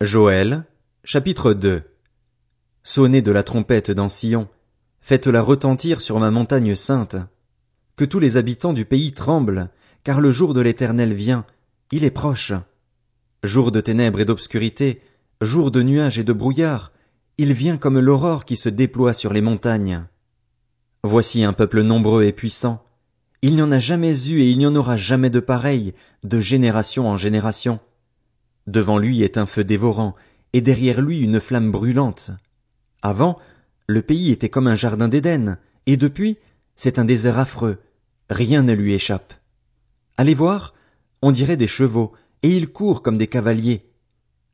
Joël, chapitre 2 Sonnez de la trompette dans Sion, faites-la retentir sur ma montagne sainte. Que tous les habitants du pays tremblent, car le jour de l'éternel vient, il est proche. Jour de ténèbres et d'obscurité, jour de nuages et de brouillard, il vient comme l'aurore qui se déploie sur les montagnes. Voici un peuple nombreux et puissant. Il n'y en a jamais eu et il n'y en aura jamais de pareil, de génération en génération. Devant lui est un feu dévorant, et derrière lui une flamme brûlante. Avant, le pays était comme un jardin d'Éden, et depuis, c'est un désert affreux. Rien ne lui échappe. Allez voir, on dirait des chevaux, et ils courent comme des cavaliers.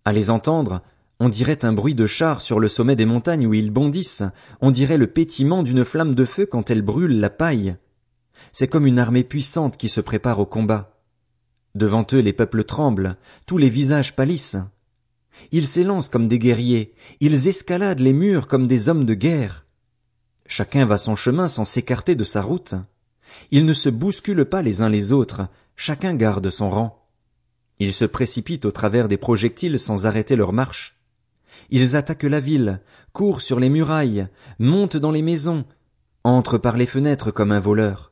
À les entendre, on dirait un bruit de chars sur le sommet des montagnes où ils bondissent, on dirait le pétillement d'une flamme de feu quand elle brûle la paille. C'est comme une armée puissante qui se prépare au combat. Devant eux les peuples tremblent, tous les visages pâlissent. Ils s'élancent comme des guerriers, ils escaladent les murs comme des hommes de guerre. Chacun va son chemin sans s'écarter de sa route. Ils ne se bousculent pas les uns les autres, chacun garde son rang. Ils se précipitent au travers des projectiles sans arrêter leur marche. Ils attaquent la ville, courent sur les murailles, montent dans les maisons, entrent par les fenêtres comme un voleur.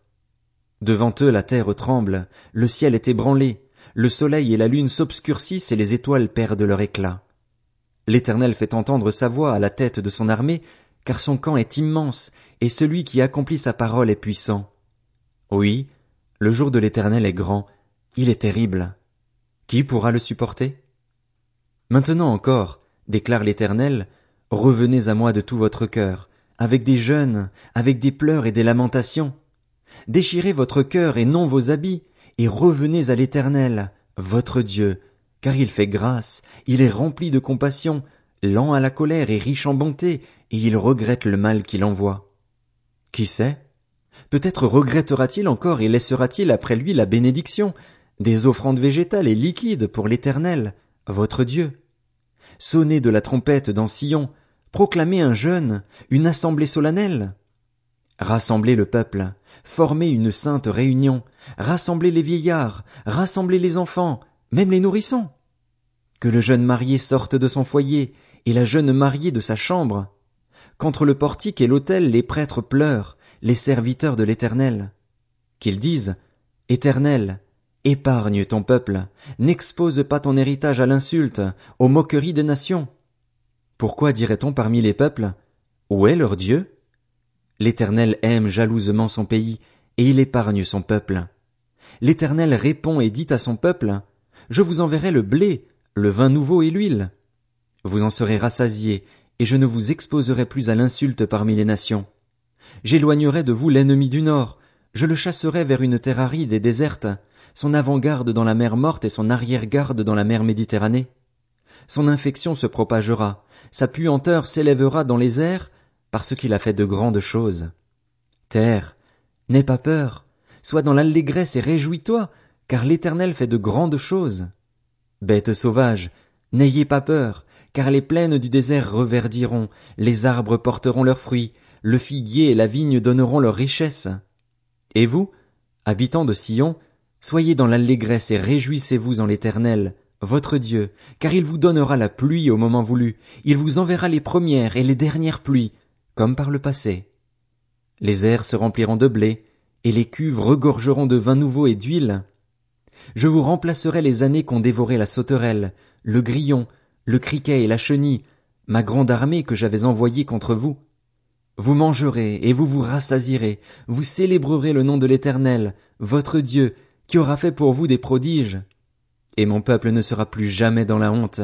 Devant eux la terre tremble, le ciel est ébranlé, le soleil et la lune s'obscurcissent et les étoiles perdent leur éclat. L'Éternel fait entendre sa voix à la tête de son armée, car son camp est immense, et celui qui accomplit sa parole est puissant. Oui, le jour de l'Éternel est grand, il est terrible. Qui pourra le supporter? Maintenant encore, déclare l'Éternel, revenez à moi de tout votre cœur, avec des jeûnes, avec des pleurs et des lamentations. Déchirez votre cœur et non vos habits, et revenez à l'Éternel, votre Dieu, car il fait grâce, il est rempli de compassion, lent à la colère et riche en bonté, et il regrette le mal qu'il envoie. Qui sait? Peut-être regrettera-t-il encore et laissera-t-il après lui la bénédiction, des offrandes végétales et liquides pour l'Éternel, votre Dieu. Sonnez de la trompette dans Sion, proclamez un jeûne, une assemblée solennelle. Rassemblez le peuple, formez une sainte réunion, rassemblez les vieillards, rassemblez les enfants, même les nourrissons. Que le jeune marié sorte de son foyer, et la jeune mariée de sa chambre. Qu'entre le portique et l'autel les prêtres pleurent, les serviteurs de l'Éternel. Qu'ils disent, Éternel, Épargne ton peuple, n'expose pas ton héritage à l'insulte, aux moqueries des nations. Pourquoi dirait-on parmi les peuples, Où est leur Dieu? L'Éternel aime jalousement son pays, et il épargne son peuple. L'Éternel répond et dit à son peuple, Je vous enverrai le blé, le vin nouveau et l'huile. Vous en serez rassasiés, et je ne vous exposerai plus à l'insulte parmi les nations. J'éloignerai de vous l'ennemi du nord, je le chasserai vers une terre aride et déserte, son avant-garde dans la mer morte et son arrière-garde dans la mer Méditerranée. Son infection se propagera, sa puanteur s'élèvera dans les airs, parce qu'il a fait de grandes choses. Terre, n'aie pas peur, sois dans l'allégresse et réjouis-toi, car l'Éternel fait de grandes choses. Bêtes sauvages, n'ayez pas peur, car les plaines du désert reverdiront, les arbres porteront leurs fruits, le figuier et la vigne donneront leurs richesses. Et vous, habitants de Sion, Soyez dans l'allégresse et réjouissez-vous en l'Éternel, votre Dieu, car il vous donnera la pluie au moment voulu, il vous enverra les premières et les dernières pluies, comme par le passé. Les airs se rempliront de blé, et les cuves regorgeront de vin nouveau et d'huile. Je vous remplacerai les années qu'ont dévoré la sauterelle, le grillon, le criquet et la chenille, ma grande armée que j'avais envoyée contre vous. Vous mangerez et vous vous rassasirez, vous célébrerez le nom de l'Éternel, votre Dieu, qui aura fait pour vous des prodiges, et mon peuple ne sera plus jamais dans la honte.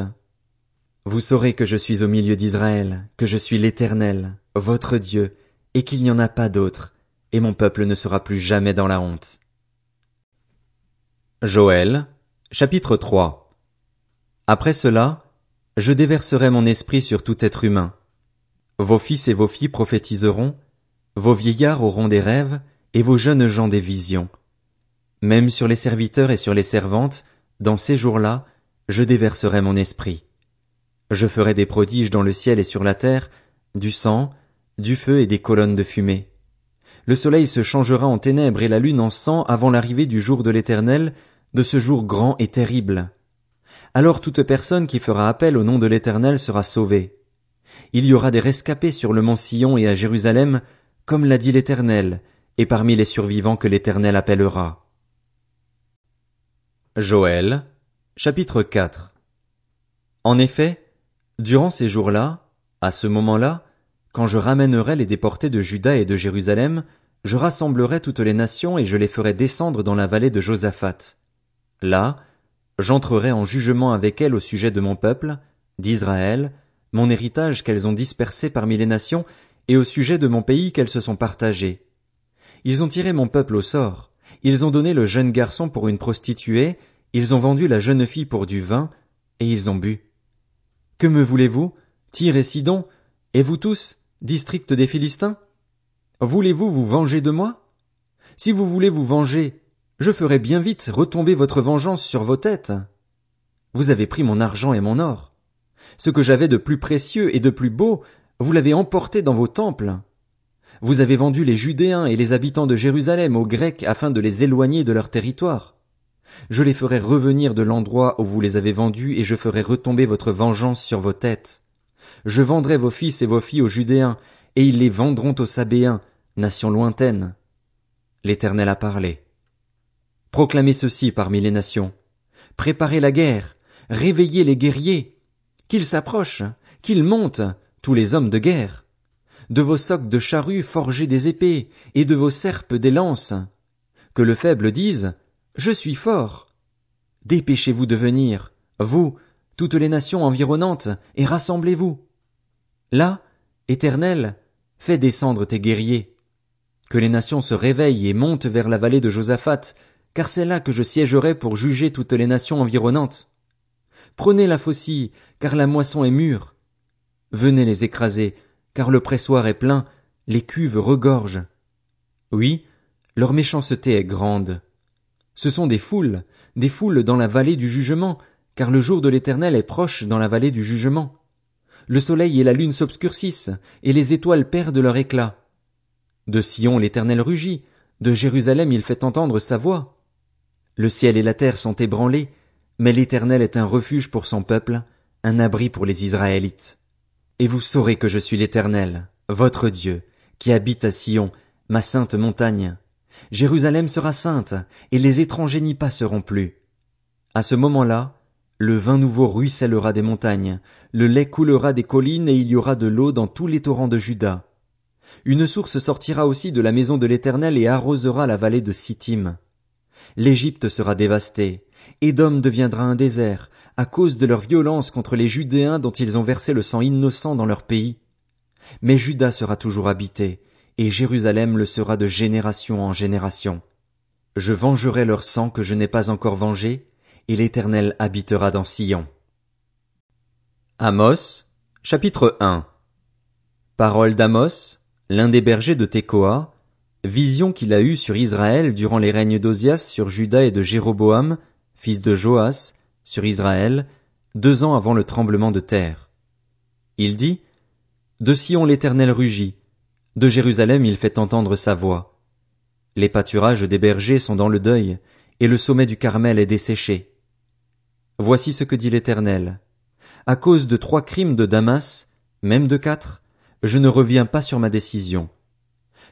Vous saurez que je suis au milieu d'Israël, que je suis l'Éternel, votre Dieu, et qu'il n'y en a pas d'autre, et mon peuple ne sera plus jamais dans la honte. Joël, chapitre 3 Après cela, je déverserai mon esprit sur tout être humain. Vos fils et vos filles prophétiseront, vos vieillards auront des rêves, et vos jeunes gens des visions. Même sur les serviteurs et sur les servantes, dans ces jours-là, je déverserai mon esprit. Je ferai des prodiges dans le ciel et sur la terre, du sang, du feu et des colonnes de fumée. Le soleil se changera en ténèbres et la lune en sang avant l'arrivée du jour de l'Éternel, de ce jour grand et terrible. Alors toute personne qui fera appel au nom de l'Éternel sera sauvée. Il y aura des rescapés sur le mont Sion et à Jérusalem, comme l'a dit l'Éternel, et parmi les survivants que l'Éternel appellera. Joël, chapitre 4 En effet, durant ces jours-là, à ce moment-là, quand je ramènerai les déportés de Juda et de Jérusalem, je rassemblerai toutes les nations et je les ferai descendre dans la vallée de Josaphat. Là, j'entrerai en jugement avec elles au sujet de mon peuple, d'Israël, mon héritage qu'elles ont dispersé parmi les nations, et au sujet de mon pays qu'elles se sont partagées. Ils ont tiré mon peuple au sort, ils ont donné le jeune garçon pour une prostituée, ils ont vendu la jeune fille pour du vin, et ils ont bu. Que me voulez-vous, Tyr et Sidon, et vous tous, district des Philistins? Voulez-vous vous venger de moi? Si vous voulez vous venger, je ferai bien vite retomber votre vengeance sur vos têtes. Vous avez pris mon argent et mon or. Ce que j'avais de plus précieux et de plus beau, vous l'avez emporté dans vos temples. Vous avez vendu les Judéens et les habitants de Jérusalem aux Grecs afin de les éloigner de leur territoire. Je les ferai revenir de l'endroit où vous les avez vendus et je ferai retomber votre vengeance sur vos têtes. Je vendrai vos fils et vos filles aux Judéens, et ils les vendront aux Sabéens, nation lointaine. L'Éternel a parlé. Proclamez ceci parmi les nations. Préparez la guerre, réveillez les guerriers, qu'ils s'approchent, qu'ils montent, tous les hommes de guerre. De vos socs de charrues forgez des épées, et de vos serpes des lances. Que le faible dise, Je suis fort. Dépêchez-vous de venir, vous, toutes les nations environnantes, et rassemblez-vous. Là, Éternel, fais descendre tes guerriers. Que les nations se réveillent et montent vers la vallée de Josaphat, car c'est là que je siégerai pour juger toutes les nations environnantes. Prenez la faucille, car la moisson est mûre. Venez les écraser, car le pressoir est plein, les cuves regorgent. Oui, leur méchanceté est grande. Ce sont des foules, des foules dans la vallée du jugement, car le jour de l'Éternel est proche dans la vallée du jugement le soleil et la lune s'obscurcissent, et les étoiles perdent leur éclat. De Sion l'Éternel rugit, de Jérusalem il fait entendre sa voix. Le ciel et la terre sont ébranlés, mais l'Éternel est un refuge pour son peuple, un abri pour les Israélites. Et vous saurez que je suis l'Éternel, votre Dieu, qui habite à Sion, ma sainte montagne. Jérusalem sera sainte, et les étrangers n'y passeront plus. À ce moment-là, le vin nouveau ruissellera des montagnes, le lait coulera des collines et il y aura de l'eau dans tous les torrents de Juda. Une source sortira aussi de la maison de l'Éternel et arrosera la vallée de Sittim. L'Égypte sera dévastée, Édom deviendra un désert, à cause de leur violence contre les Judéens dont ils ont versé le sang innocent dans leur pays. Mais Juda sera toujours habité, et Jérusalem le sera de génération en génération. Je vengerai leur sang que je n'ai pas encore vengé, et l'Éternel habitera dans Sion. Amos, chapitre 1 Parole d'Amos, l'un des bergers de Tekoa, vision qu'il a eue sur Israël durant les règnes d'Ozias sur Juda et de Jéroboam, fils de Joas, sur Israël, deux ans avant le tremblement de terre. Il dit, De Sion l'Éternel rugit, de Jérusalem il fait entendre sa voix. Les pâturages des bergers sont dans le deuil, et le sommet du Carmel est desséché. Voici ce que dit l'Éternel. À cause de trois crimes de Damas, même de quatre, je ne reviens pas sur ma décision.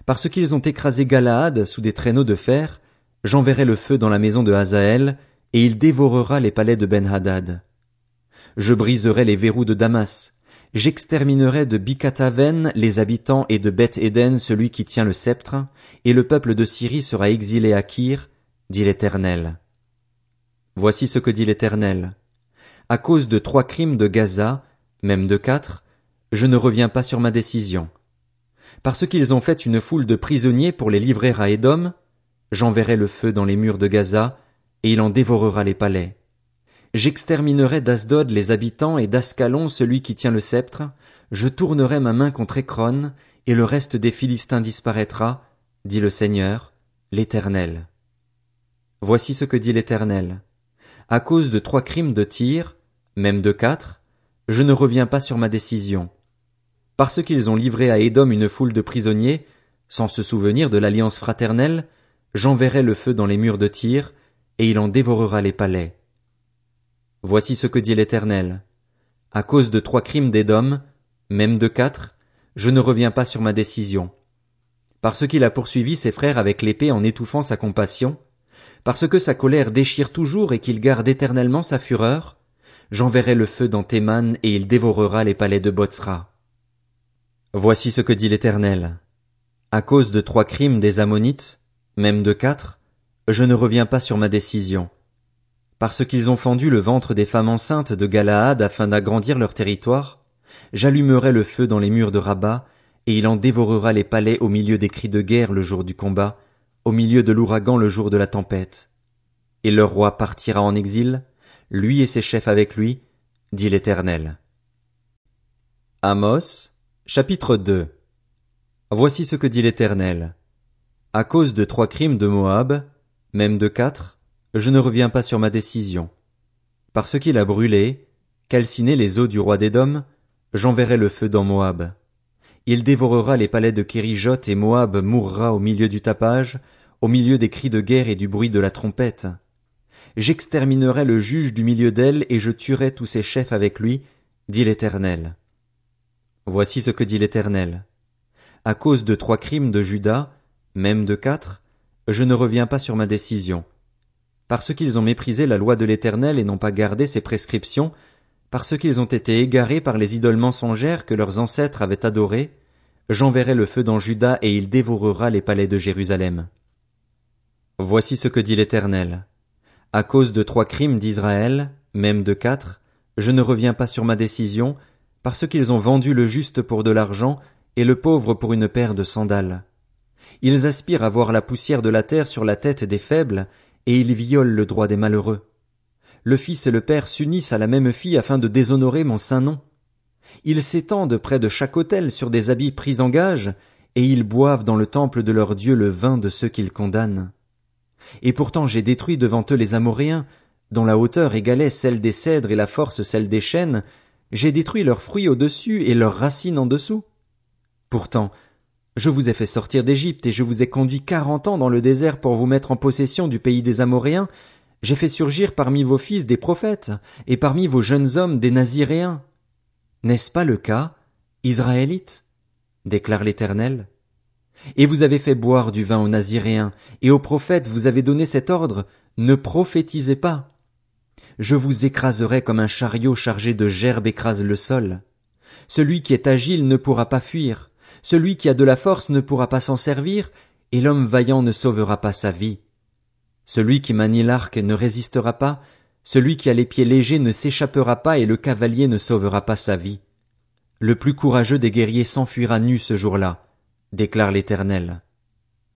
Parce qu'ils ont écrasé Galaad sous des traîneaux de fer, j'enverrai le feu dans la maison de Hazaël, et il dévorera les palais de Ben-Hadad. Je briserai les verrous de Damas, j'exterminerai de Bikataven les habitants et de Beth Éden celui qui tient le sceptre, et le peuple de Syrie sera exilé à Kir, dit l'Éternel. Voici ce que dit l'Éternel. À cause de trois crimes de Gaza, même de quatre, je ne reviens pas sur ma décision. Parce qu'ils ont fait une foule de prisonniers pour les livrer à Édom, j'enverrai le feu dans les murs de Gaza, et il en dévorera les palais. J'exterminerai d'Asdod les habitants et d'Ascalon celui qui tient le sceptre, je tournerai ma main contre Écron, et le reste des Philistins disparaîtra, dit le Seigneur, l'Éternel. Voici ce que dit l'Éternel à cause de trois crimes de tir, même de quatre, je ne reviens pas sur ma décision. Parce qu'ils ont livré à Édom une foule de prisonniers, sans se souvenir de l'alliance fraternelle, j'enverrai le feu dans les murs de tir, et il en dévorera les palais. Voici ce que dit l'Éternel. À cause de trois crimes d'Édom, même de quatre, je ne reviens pas sur ma décision. Parce qu'il a poursuivi ses frères avec l'épée en étouffant sa compassion, parce que sa colère déchire toujours et qu'il garde éternellement sa fureur, j'enverrai le feu dans Théman et il dévorera les palais de Botsra. Voici ce que dit l'Éternel. À cause de trois crimes des Ammonites, même de quatre, je ne reviens pas sur ma décision. Parce qu'ils ont fendu le ventre des femmes enceintes de Galaad afin d'agrandir leur territoire, j'allumerai le feu dans les murs de Rabat, et il en dévorera les palais au milieu des cris de guerre le jour du combat, au milieu de l'ouragan le jour de la tempête. Et leur roi partira en exil, lui et ses chefs avec lui, dit l'Éternel. Amos, chapitre 2 Voici ce que dit l'Éternel. À cause de trois crimes de Moab, même de quatre, je ne reviens pas sur ma décision. Parce qu'il a brûlé, calciné les eaux du roi d'Édom, j'enverrai le feu dans Moab. Il dévorera les palais de Kérijot et Moab mourra au milieu du tapage, au milieu des cris de guerre et du bruit de la trompette. J'exterminerai le juge du milieu d'elle et je tuerai tous ses chefs avec lui, dit l'Éternel. Voici ce que dit l'Éternel. À cause de trois crimes de Judas, même de quatre, je ne reviens pas sur ma décision parce qu'ils ont méprisé la loi de l'Éternel et n'ont pas gardé ses prescriptions, parce qu'ils ont été égarés par les idoles mensongères que leurs ancêtres avaient adorées, j'enverrai le feu dans Juda et il dévorera les palais de Jérusalem. Voici ce que dit l'Éternel. À cause de trois crimes d'Israël, même de quatre, je ne reviens pas sur ma décision, parce qu'ils ont vendu le juste pour de l'argent et le pauvre pour une paire de sandales. Ils aspirent à voir la poussière de la terre sur la tête des faibles, et ils violent le droit des malheureux. Le fils et le père s'unissent à la même fille afin de déshonorer mon saint nom. Ils s'étendent près de chaque autel sur des habits pris en gage, et ils boivent dans le temple de leur Dieu le vin de ceux qu'ils condamnent. Et pourtant j'ai détruit devant eux les Amoréens, dont la hauteur égalait celle des cèdres et la force celle des chênes, j'ai détruit leurs fruits au-dessus et leurs racines en dessous. Pourtant, je vous ai fait sortir d'Égypte et je vous ai conduit quarante ans dans le désert pour vous mettre en possession du pays des Amoréens. J'ai fait surgir parmi vos fils des prophètes et parmi vos jeunes hommes des Naziréens. N'est-ce pas le cas, Israélites? déclare l'Éternel. Et vous avez fait boire du vin aux Naziréens, et aux prophètes vous avez donné cet ordre, ne prophétisez pas. Je vous écraserai comme un chariot chargé de gerbes écrase le sol. Celui qui est agile ne pourra pas fuir, celui qui a de la force ne pourra pas s'en servir, et l'homme vaillant ne sauvera pas sa vie. Celui qui manie l'arc ne résistera pas, celui qui a les pieds légers ne s'échappera pas, et le cavalier ne sauvera pas sa vie. Le plus courageux des guerriers s'enfuira nu ce jour-là, déclare l'Éternel.